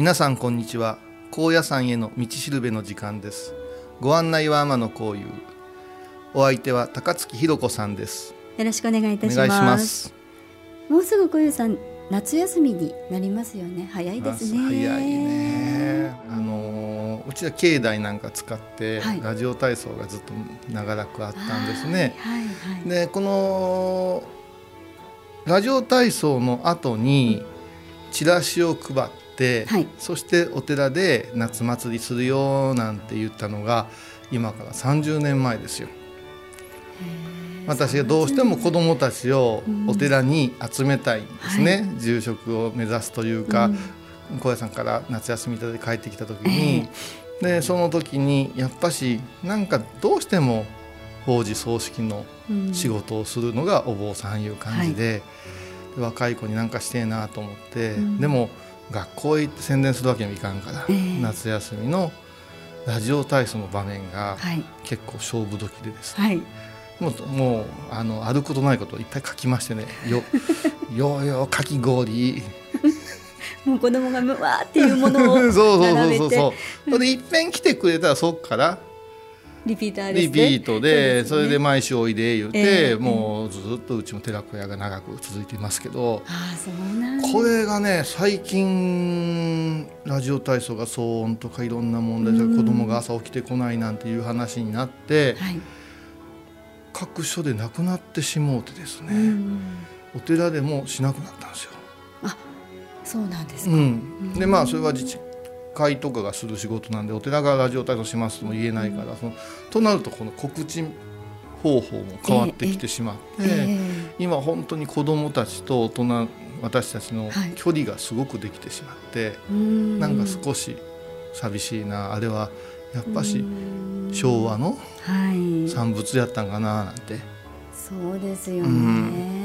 皆さんこんにちは高野山への道しるべの時間ですご案内は天野幸雄お相手は高槻ひろ子さんですよろしくお願いいたします。もうすぐ小遊さん夏休みになりますよね。早いですね。早いねあのーうちは境内なんか使って、はいラジオ体操がずっと長らくあったんですねはいはいはい。でこのラジオ体操の後にチラシを配って、はい。そしてお寺で夏祭りするよなんて言ったのが今から30年前ですよ。私がどうしても子どもたちをお寺に集めたいんですね、住職を目指すというか、高野山から夏休みいただいて帰ってきた時に、でその時にやっぱしなんかどうしても法事葬式のうん。仕事をするのがお坊さんいう感じで,、で若い子になんかしてえなと思って、うん。でも学校へ行って宣伝するわけにもいかんから、ええ。夏休みのラジオ体操の場面がはい。結構勝負時でですね、はい。もうもうあのあることないことをいっぱい書きましてね。よ ようようかき氷。もう子供がむわーっていうものを そうそうそう並べてそうそう。それでいっぺん来てくれたらそっからリピーターですね。リピートでそれで毎週おいで言うて、ええもうずっとうちも寺子屋が長く続いていますけどああそうなんこれがね最近ラジオ体操が騒音とかいろんな問題でうん子供が朝起きてこないなんていう話になってはい。各所でなくなってしもうてですうねんお寺でもしなくなったんですよ。そうなんですか。うん、でまあそれは自治会とかがする仕事なんでお寺がラジオ体操しますとも言えないから、そのとなるとこの告知方法も変わってきてしまって、え今本当に子どもたちと大人私たちのはい距離がすごくできてしまって、えうんなんか少し寂しいなあれはやっぱしうん昭和のはい。産物やったんかななんて。そうですようね。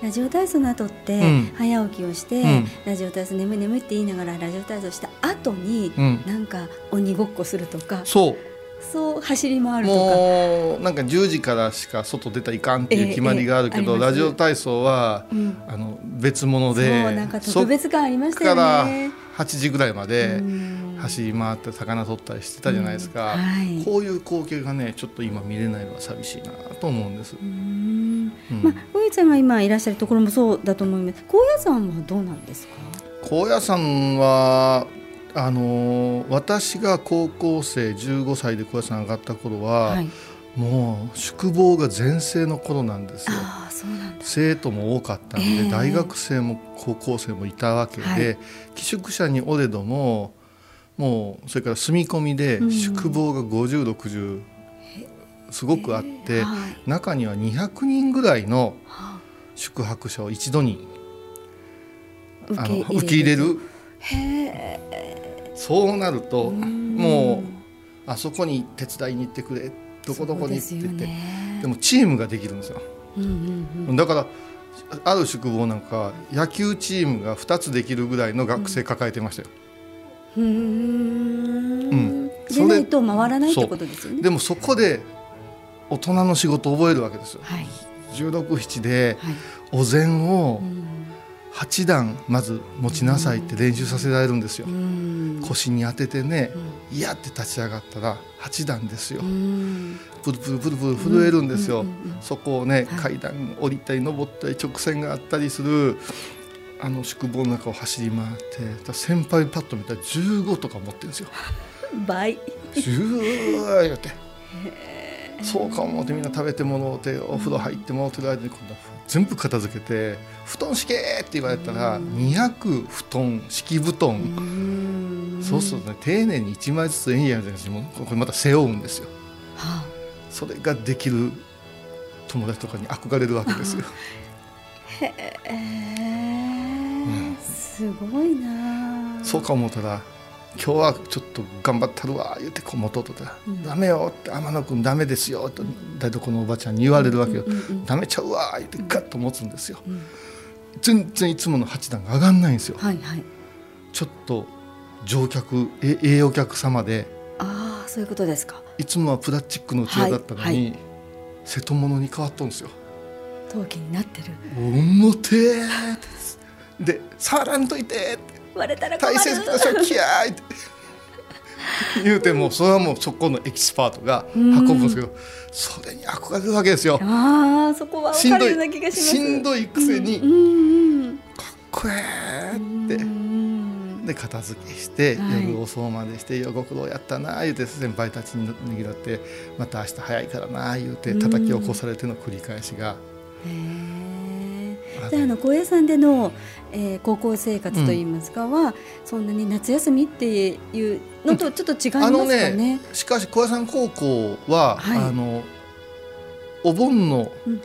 ラジオ体操の後って、うん。早起きをして、うん。ラジオ体操眠い眠いって言いながらラジオ体操した後に、うん、なんか鬼ごっこするとかそう。そう走り回るとか。もうなんか10時からしか外出たらいかんっていう決まりがあるけど、ええええありますラジオ体操はうん。あの別物そうでなんか特別感ありましたよね。8時ぐらいまでうん。走り回って魚取ったりしてたじゃないですか、うん。はい。こういう光景がねちょっと今見れないのは寂しいなと思うんです、まあ、小遊さんが今いらっしゃるところもそうだと思います。高野山はどうなんですか？高野山はあのー私が高校生15歳で高野山上がった頃は、はい。もう宿坊が全盛の頃なんですよ。生徒も多かったんで、ええ大学生も高校生もいたわけで、はい寄宿舎におれどももうそれから住み込みでうん宿坊が5060すごくあって、はい。中には200人ぐらいのは宿泊者を一度に受あの受け入れる。へえそうなるとうん。もうあそこに手伝いに行ってくれどこどこにって言ってで,、もチームができるんですよ。うんうんうん。だからある宿坊なんか野球チームが2つできるぐらいの学生抱えてましたよ、うーうん。でないと回らないってことですよね。でもそこで大人の仕事を覚えるわけですよ。はい。1617ではい。お膳をうん。8段まず持ちなさいって練習させられるんですよ。うん。腰に当ててねうん。いやって立ち上がったら8段ですよ。うん。プルプルプルプル震えるんですよ、そこをねはい。階段降りたり登ったり直線があったりするあの宿坊の中を走り回って先輩パッと見たら15とか持ってるんですよ。倍。10言ってそうか思ってみんな食べてもろうてお風呂入ってもろうてる間に今度は全部片付けて「布団敷け!」って言われたら200布団敷布団、うん。そうするとね丁寧に1枚ずつエンヤみたいな感じでもうこれまた背負うんですよ。はそれができる友達とかに憧れるわけですよ。あ へえ。すごいな。そうか思ったら今日はちょっと頑張ったるわ言ってこう持とったら「うん。ダメよ」って「天野君ダメですよ」と台所のおばちゃんに言われるわけよ。うんうんうん「ダメちゃうわ」言ってガッと持つんですよ。うん。全然いつもの八段が上がんないんですよ。はいはい。ちょっと乗客えええお客様でああそういうことですか。いつもはプラスチックの器だったのに、はい瀬戸物に変わっとんですよ。陶器になってる。重てで触らんといて割れたら困る。大切な食器やーって 言うてもそれはもうそこのエキスパートが運ぶんですけどそれに憧れるわけですよ。ああそこはしんどいしんどいくせにかっこえーって。うん。で片付けして、はい。夜遅うまでして「よご苦労やったな」言うて先輩たちにねぎらって「また明日早いからな」言うて叩き起こされての繰り返しが。へえ。じゃああの高野山での、えー、高校生活といいますかは、そんなに夏休みっていうのとちょっと違いますかあのね。ねしかし小屋山高校は、はい。あのお盆のうん。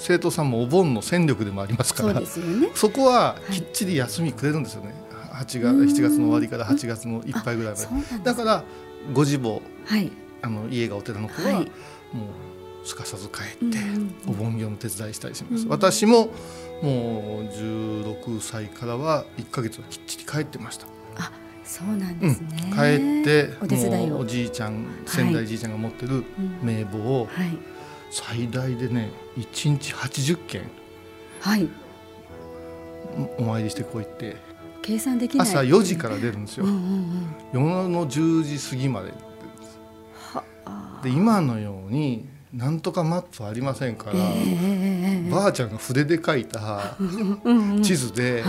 生徒さんもお盆の戦力でもありますからね。そこはい。きっちり休みくれるんですよね、8月うん。7月の終わりから8月のいっぱいぐらいまで。だからご自母はい。あの家がお寺の子は、はい。もうすかさず帰って、うんうんお盆業の手伝いしたりします、うん。私ももう16歳からは1ヶ月はきっちり帰ってました、そうなんうんですね。帰ってお手伝いおじいちゃん先代じいちゃんが持ってるうん名簿をはい。最大でね1日80件はい。お参りしてこう行って。計算できない。朝4時から出るんですよ、うんうんうん。夜の10時過ぎまで。はあ。で今のようになんとかマップありませんから、ええええええばあちゃんが筆で書いたうんうん地図で、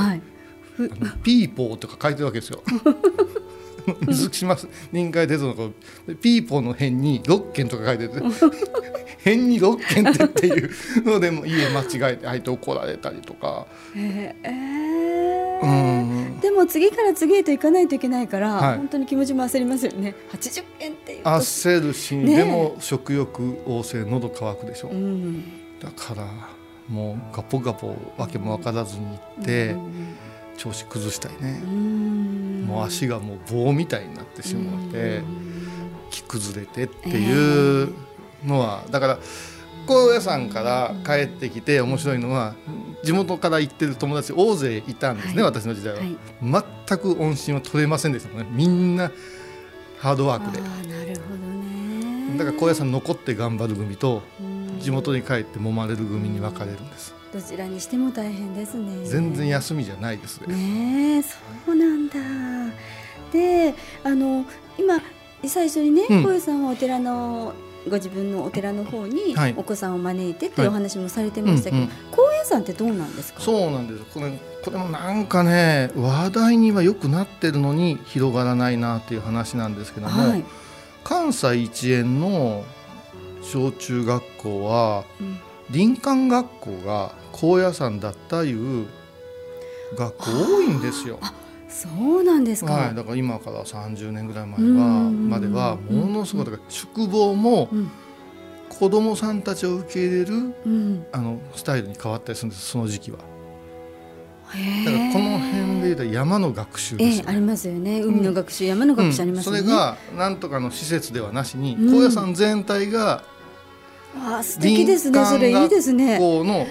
ピーポーとか書いてるわけですよ。水島臨海鉄道のピーポーの辺に6件とか書いてて 辺に6件ってっていう。のでも家間違えて入って怒られたりとか。ええうえん。でも次から次へと行かないといけないから、はい。本当に気持ちも焦りますよね。80件っていうと。焦るし、ねえ。でも食欲旺盛喉乾くでしょ、うん。だからもうガポガポわけも分からずに行って、うん調子崩したりね。う、ん。もう足がもう棒みたいになってしまって、うん。着崩れてっていうのは、だから高野山から帰ってきて面白いのは地元から行ってる友達大勢いたんですね、はい。私の時代は、はい。全く音信は取れませんでしたもんね。みんなハードワークで。ああなるほどね。だから高野山残って頑張る組とうん地元に帰って揉まれる組に分かれるんです。どちらにしても大変ですね。全然休みじゃないですね。ねえそうなんだ。であの今最初にねうん。小、さんはお寺のご自分のお寺の方にはい。お子さんを招いてってはい。いうお話もされてましたけど、高野山ってどうなんですか？そうなんですこれこれもなんかね話題にはよくなってるのに広がらないなっていう話なんですけども、はい、関西一円の小中学校はうん。林間学校が高野山だったいう学校多いんですよ。そうなんですか、はい、だから今から30年ぐらい前はうんまではものすごいだから宿坊もうん。子供さんたちを受け入れるうん、あのスタイルに変わったりするんですその時期は。だからこの辺で言うと山の学習ですよね。ええありますよね。海の学習、山の学習ありますよね、うん、それがなんとかの施設ではなしに、うん。高野山全体がああ素敵ですね。それいいですね。こうの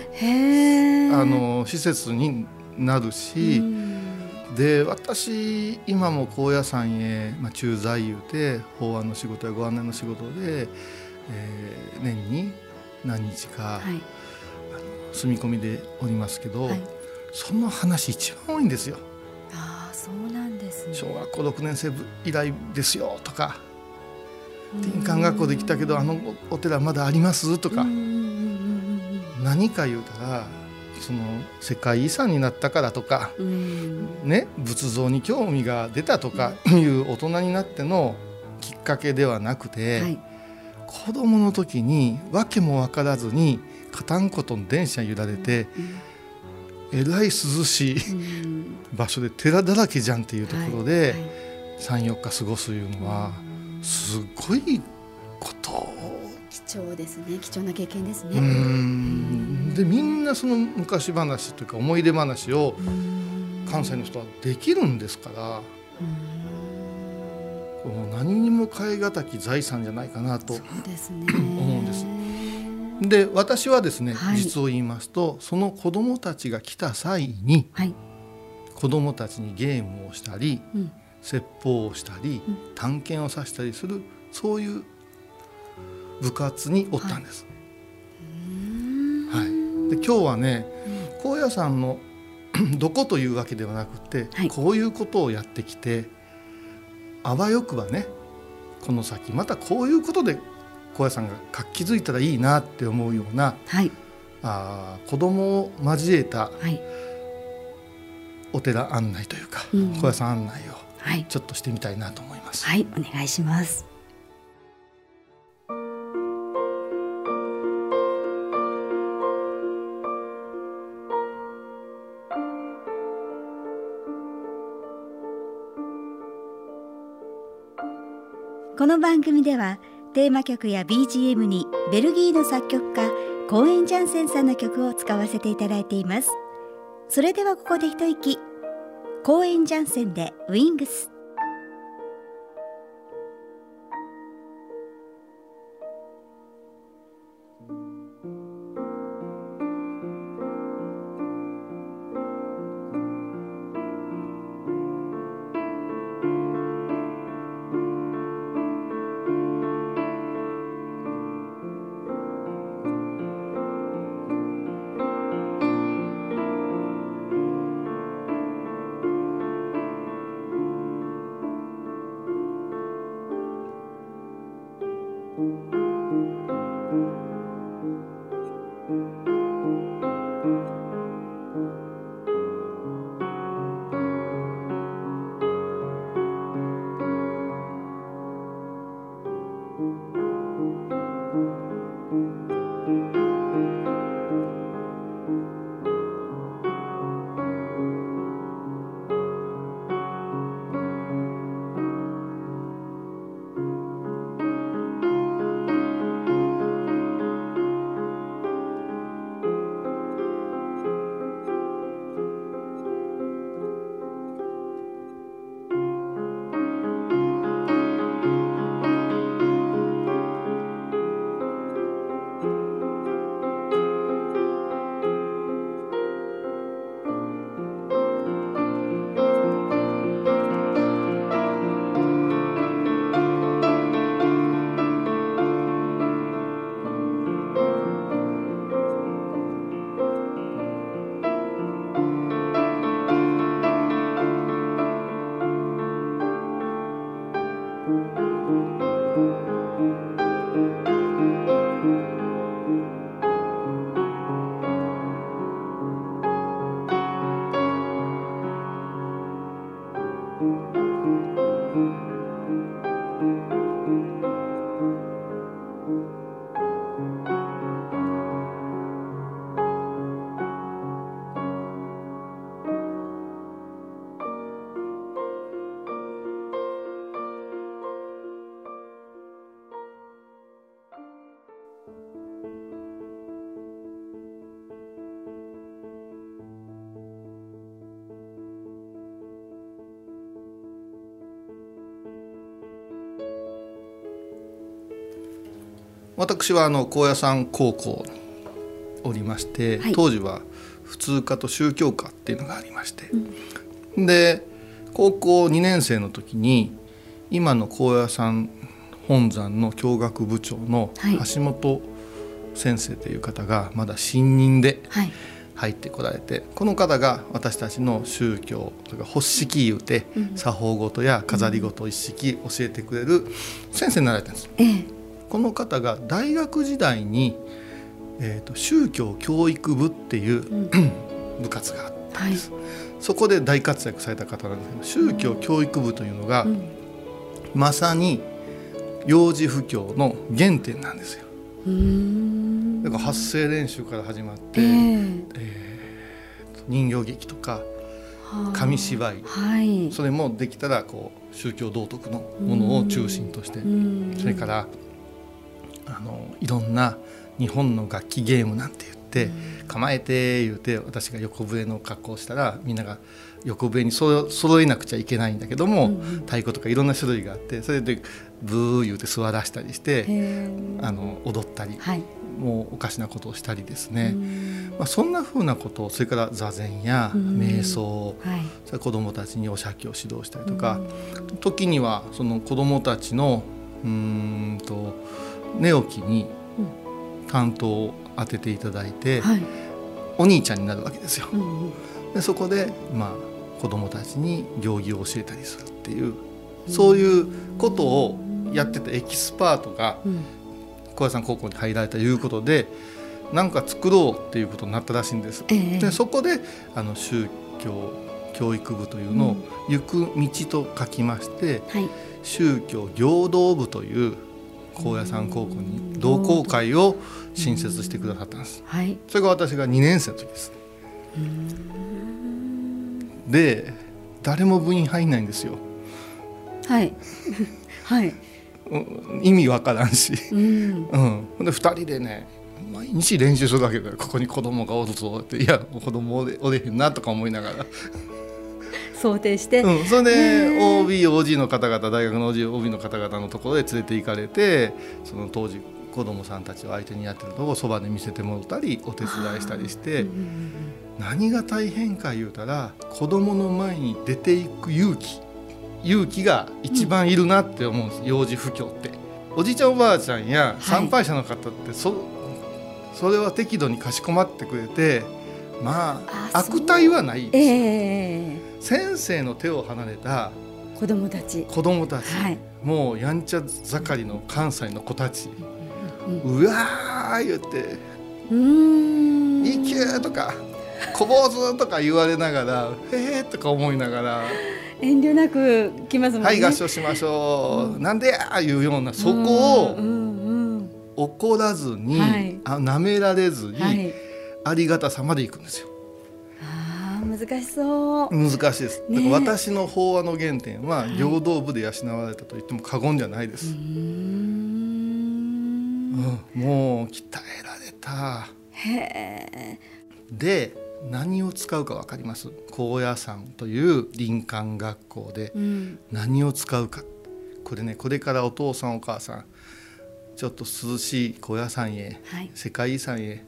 あの施設になるし、うん。で私今も高野山へ、まあ、駐在いうて法案の仕事やご案内の仕事で、えー年に何日かはい。住み込みでおりますけど、はい。その話一番多いんですよ。ああそうなんですね。小学校6年生以来ですよとかうん林間学校で来たけどあのお寺まだあります？とか。何か言うたらその世界遺産になったからとか。ね仏像に興味が出たとかいう大人になってのきっかけではなくて、はい。子供の時に訳も分からずにカタンコトン電車に揺られてえらい涼しいうん。場所で寺だらけじゃんっていうところではい。はい。34日過ごすいうのはすごいこと？貴重ですね。貴重な経験ですうねん。でみんなその昔話というか思い出話をうん。関西の人はできるんですからうん。こう何にも代え難き財産じゃないかなとね。思うんです。で私はですね、はい。実を言いますとその子どもたちが来た際にはい。子どもたちにゲームをしたりうん説法をしたり、うん。探検をさせたりするそういう部活におったんです。はい。で今日はね高野山の どこというわけではなくて、はい。こういうことをやってきてあわよくばねこの先またこういうことで高野山が活気づいたらいいなって思うようなはい。あー子供を交えたはい。お寺案内というか、うん。高野山案内をはい。ちょっとしてみたいなと思います。はいお願いします。この番組ではテーマ曲や BGM にベルギーの作曲家コーエン・ジャンセンさんの曲を使わせていただいています。それではここで一息公園・ジャンセンでウィングス。私はあの高野山高校におりまして、はい、当時は普通科と宗教科っていうのがありまして、うん、で高校2年生の時に今の高野山本山の教学部長の橋本先生という方がまだ新任で入ってこられて、はい、この方が私たちの宗教とか発式言うて、作法事や飾り事を一式教えてくれる先生になられたんです。ええ、この方が大学時代に、えーと、宗教教育部っていう、うん、部活があったんです、はい、そこで大活躍された方なんですけど宗教教育部というのが、うん、まさに幼児不教の原点なんですよ。だから発声練習から始まって、えー、えー、人形劇とか紙芝居、はい、それもできたらこう宗教道徳のものを中心としてそれからあのいろんな日本の楽器ゲームなんて言って構えて言うて私が横笛の格好をしたらみんなが横笛にそ揃えなくちゃいけないんだけども、うんうん、太鼓とかいろんな種類があってそれでブー言うて座らしたりしてあの踊ったり、はい、もうおかしなことをしたりですね、まあ、そんなふうなことそれから座禅や瞑想、はい、それ子どもたちにお釈迦を指導したりとか時にはその子どもたちのうんと寝起きに担当を当てていただいて、はい、お兄ちゃんになるわけですよ。でそこで、まあ、子どもたちに行儀を教えたりするっていうそういうことをやってたエキスパートが小屋さん高校に入られたということで何か作ろうっていうことになったらしいんです。えー、でそこであの宗教教育部というのを「行く道」と書きまして、はい、宗教行道部という高野山高校に同好会を新設してくださったんです。はい、それが私が2年生の時です。で誰も部員入んないんですよ。はい。はい。意味わからんし、うん、うん、で2人でね毎日練習するだけでここに子供がおるぞっていや子供おれおれへんなとか思いながら想定して、うん、それで OBOG の方々大学の OB の方々のところで連れて行かれてその当時子供さんたちを相手にやってるのをそばで見せてもらったりお手伝いしたりして、何が大変か言うたら子供の前に出ていく勇気勇気が一番いるなって思うんです、うん、幼児不況って。おじいちゃんおばあちゃんや参拝者の方ってそはい、それは適度にかしこまってくれてまあ悪態はないです、えー、先生の手を離れた子供たち子供たち、はい、もうやんちゃ盛りの関西の子たち、うわー言って「うんいけ!」とか「こぼず」とか言われながら「へえ」とか思いながら。遠慮なく来ますね。はい合唱しましょう。うん、なんでやいうようなそこを怒らずに、はい、あ舐められずに、はい、ありがたさまでいくんですよ。あ難しそう。難しいです。だから私の法話の原点は平等部で養われたと言っても過言ではないです。うん、もう鍛えられた。へで何を使うか分かります？高野山という林間学校で何を使うか、これねこれからお父さんお母さんちょっと涼しい高野山へ、はい、世界遺産へ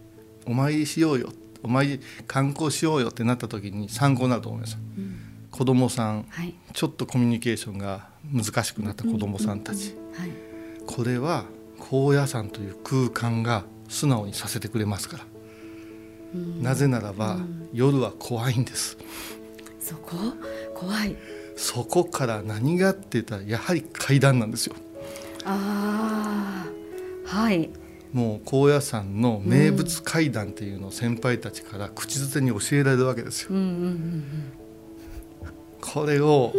お参りしようよお参り観光しようよってなった時に参考になると思います。うん、子供さん、はい、ちょっとコミュニケーションが難しくなった子供さんたち、はい、これは高野山という空間が素直にさせてくれますから。なぜならば、夜は怖いんです。そこ？怖い。そこから何がって言ったらやはり階段なんですよ。ああはいもう高野山の名物階段っていうのを先輩たちから口づてに教えられるわけですよ、これを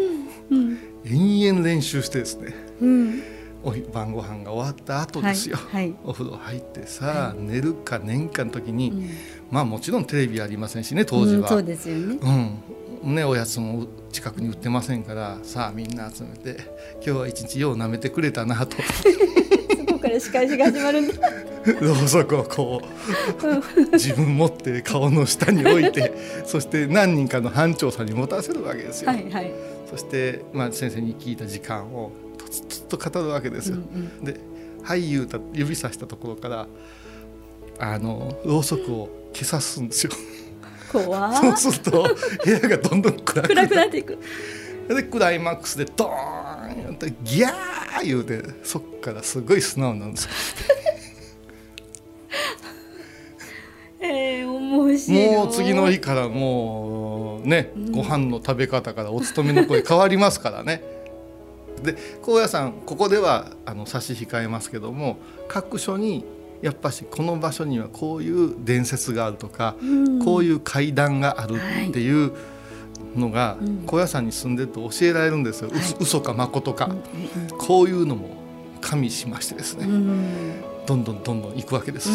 延々練習してですね、うんお晩ご飯が終わった後ですよ、はいはい、お風呂入ってさ、はい、寝るか寝んかの時に、うん、まあもちろんテレビありませんしね当時は、うん、そうですよね,、うん。ね、おやつも近くに売ってませんからさあみんな集めて今日は一日よう舐めてくれたなとから仕返しが始まるんだ ろうそくをこう自分持って顔の下に置いて そして何人かの班長さんに持たせるわけですよ。はいはい、そして、まあ、先生に聞いた時間をとつと語るわけですよ。うんうん、で「はい」言うた指さしたところからあのろうそくを消さすんですよ。怖 そうすると部屋がどんどん暗く暗くなっていくでクライマックスでドーンってギャー言うてそっからすごい素直なんですよ。えー、面白い。もう次の日からもうね、ご飯の食べ方からお勤めの声変わりますからね。で高野山ここではあの差し控えますけども各所にやっぱしこの場所にはこういう伝説があるとか、うん。こういう階段があるっていうのが、うん。高野山に住んでると教えられるんですよ、うはい。嘘か誠か、うんこういうのも加味しましてですね、どんどんどんどん行くわけです。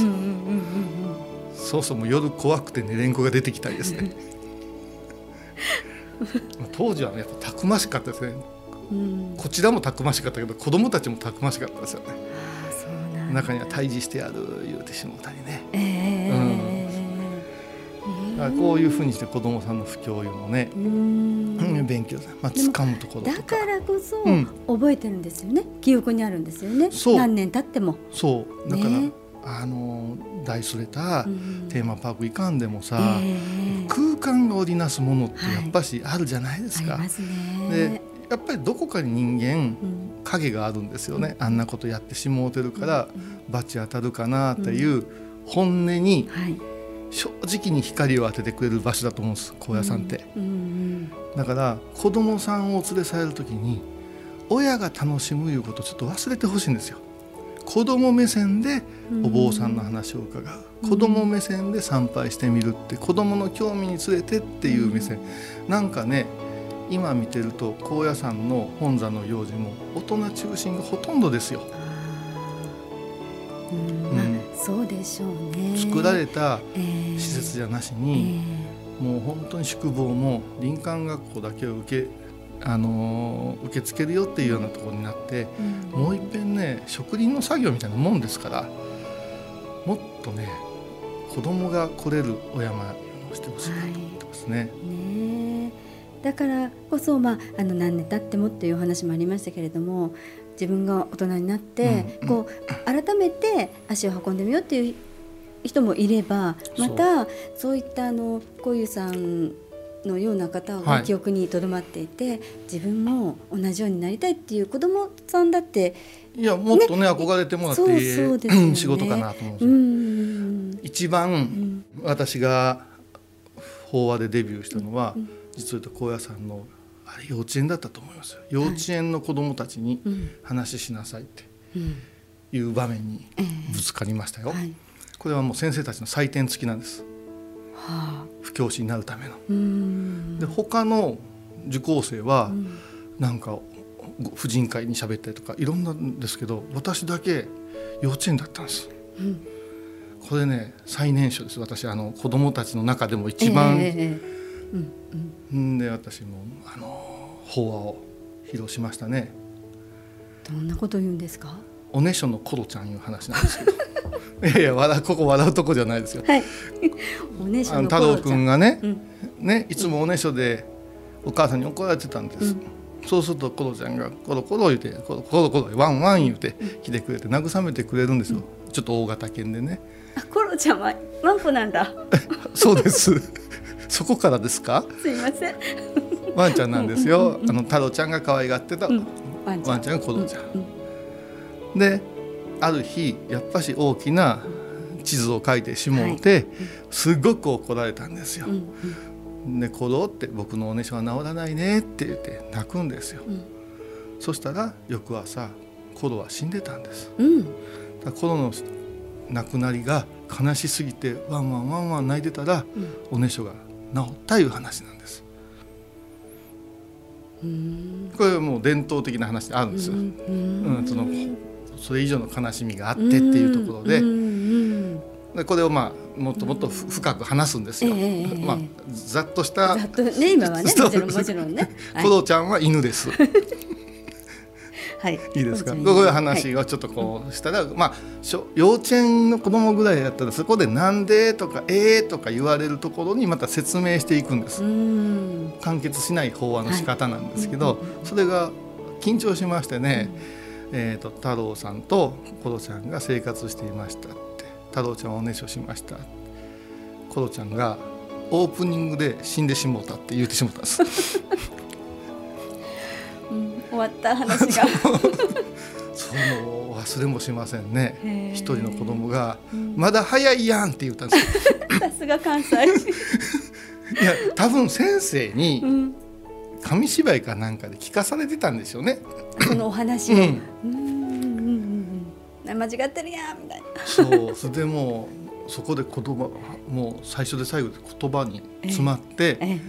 そうそうもう夜怖くて寝れん子が出てきたりですね。まあ当時はねやっぱたくましかったですね。うん。うんこちらもたくましかったけど子供たちもたくましかったですよね。中には退治してやる言うてしもうたりね。えーだからこういうふうにして子供さんの不教養のね、うん。うん勉強まあ掴むところとか。だからこそうん。覚えてるんですよね、記憶にあるんですよね。そう。何年経っても、そう。だから、ね。あの大それたうんテーマパーク行かんでもさ、ええ。空間が織りなすものってはい。やっぱしあるじゃないですか。ありますね。でやっぱりどこかに人間うん。影があるんですよね、あんなことやってしもうてるから罰当たるかなっていう本音にはい正直に光を当ててくれる場所だと思うんです高野山って、うんうんだから子供さんを連れ去れる時に親が楽しむいうことをちょっと忘れてほしいんですよ。子供目線でお坊さんの話を伺う、子供目線で参拝してみるって子供の興味に連れてっていう目線、なんかね今見てると高野山の本山の行事も大人中心がほとんどですよ。うん。うん。まあそうでしょうね。作られたえー施設じゃなしえに、ーもう本当に宿坊も林間学校だけを受け,、あのー受け付けるよっていうようなところになってうん。もういっぺんね植林の作業みたいなもんですからもっとね子供が来れるお山をしてほしいなと思ってますね。ねえ。だからこそ、まあ、あの何年経ってもっていうお話もありましたけれども自分が大人になって、うんこう改めて足を運んでみようっていう人もいればまたそういったあのこういうさんのような方はい。が記憶にとどまっていて、自分も同じようになりたいっていう子どもさんだっていやもっとね憧れてもらってそういいそうですよね。仕事かなと思うんですうよ。ん一番うん。私が法話でデビューしたのは、うん。実は高野山のあれ幼稚園だったと思います。よ幼稚園の子供たちにうん。話しなさいってうん。いう場面にえぶつかりましたよ、これはもう先生たちの採点付きなんです。はあ。不教師になるための。うん。で他の受講生はうん。なんかご婦人会に喋ったりとかいろんなんですけど私だけ幼稚園だったんです。うん。これね最年少です。私あの子供たちの中でも一番、ええええうんうん。んで私もあの法話を披露しましたね。どんなこと言うんですか？おねしょのコロちゃんいう話なんですけど。いやいや笑うここ笑うとこじゃないですよ。はい。おねしょのあの太郎くんがね、うん。ねいつもおねしょでお母さんに怒られてたんです、うん。そうするとコロちゃんがコロコロ言うてコロコロコロワンワン言うて来てくれて慰めてくれるんですよ、ちょっと大型犬でね。あ、コロちゃんはワンコなんだ。そうですそこからですか？すいません。ワンちゃんなんですよ、うんうんうんあの太郎ちゃんが可愛がってた、うん。ワンちゃん。ワンちゃんがコロちゃん、うんである日やっぱし大きな地図を書いてしもうて、すごく怒られたんですよう。んで「コロって僕のおねしょは治らないね」って言って泣くんですよ。うんそしたら翌朝コロは死んでたんです。うん。だコロの亡くなりが悲しすぎてワンワンワンワン泣いてたらうんおねしょが治ったいう話なんです。うん。これはもう伝統的な話であるんですよ。うんうんそのそれ以上の悲しみがあってっていうところででこれをまあもっともっとふ深く話すんですよ。ええええまあざっとしたざっとね今はねもちろんもちろんね。はい コロちゃんは犬です。はい。いいですか？こういう話をちょっとこうしたら、まあしょ幼稚園の子供ぐらいだったらそこでなんでとかえーとか言われるところにまた説明していくんです。うん。完結しない法話の仕方なんですけど、はいうんうんうんそれが緊張しましてね、えーと、太郎さんとコロちゃんが生活していましたって太郎ちゃんはおねしょしましたコロちゃんがオープニングで死んでしもうたって言ってしもうたんですうん、終わった話が。その忘れもしませんね。一人の子供が、まだ早いやん」って言ったんです さすが関西 いや多分先生に紙芝居かなんかで聞かされてたんですよね、そのお話を、うん、うん間違ってるやんみたいな。そう。それでもうそこで言葉もう最初で最後で言葉に詰まって、ええ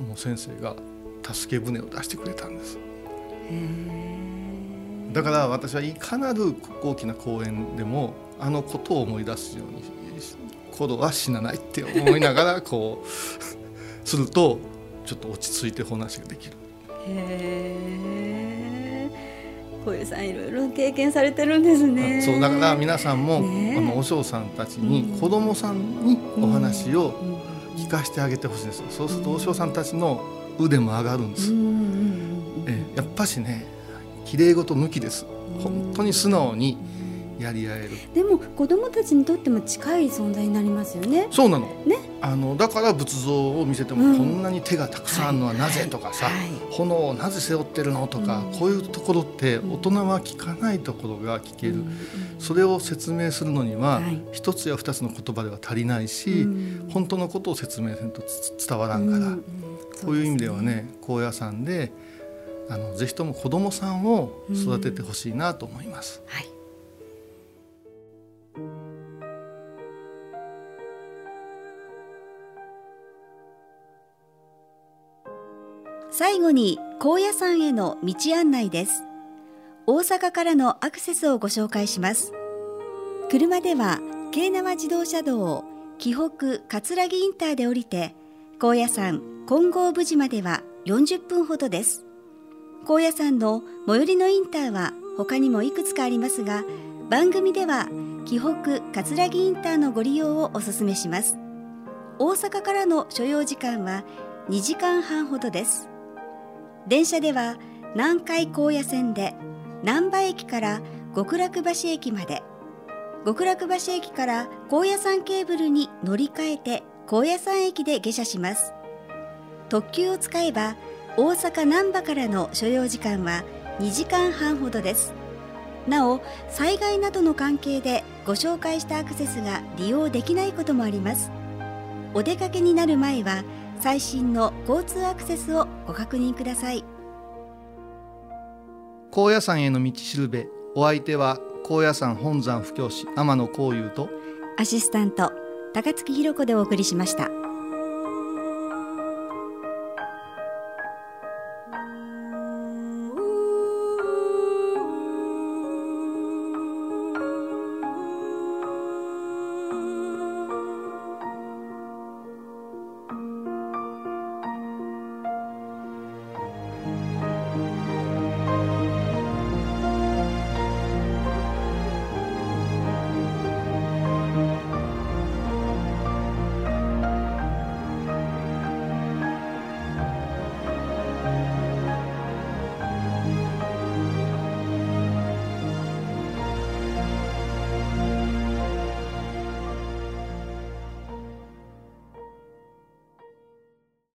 え、もう先生が助け舟を出してくれたんです。だから私はいかなる大きな公演でもあのことを思い出すように子供は死なないって思いながらこうするとちょっと落ち着いて話ができる。へ小遊さんいろいろ経験されてるんですね。そうだから皆さんも、ね、あのお嬢さんたちに、子供さんにお話を聞かせてあげてほしいです。そうするとお嬢さんたちの腕も上がるんです。えやっぱしね綺麗事抜きです。本当に素直にやり合える。でも子供たちにとっても近い存在になりますよね。そうなの、ね、あのだから仏像を見せても、こんなに手がたくさんあるのはなぜとかさ、炎をなぜ背負ってるのとか、うん、こういうところって大人は聞かないところが聞ける、うん、それを説明するのには一、つや二つの言葉では足りないし、本当のことを説明せんと伝わらんから、こういう意味ではね高野山であのぜひとも子どもさんを育ててほしいなと思います。はい。最後に高野山への道案内です。大阪からのアクセスをご紹介します。車では京奈和自動車道紀北葛城インターで降りて高野山金剛無寺までは40分ほどです高野山の最寄りのインターは他にもいくつかありますが番組では紀北葛城インターのご利用をお勧めします。大阪からの所要時間は2時間半ほどです。電車では南海高野線で難波駅から極楽橋駅まで極楽橋駅から高野山ケーブルに乗り換えて高野山駅で下車します。特急を使えば大阪難波からの所要時間は2時間半ほどです。なお災害などの関係でご紹介したアクセスが利用できないこともあります。お出かけになる前は最新の交通アクセスをご確認ください。高野山への道しるべお相手は高野山本山布教師天野幸雄とアシスタント高槻弘子でお送りしました。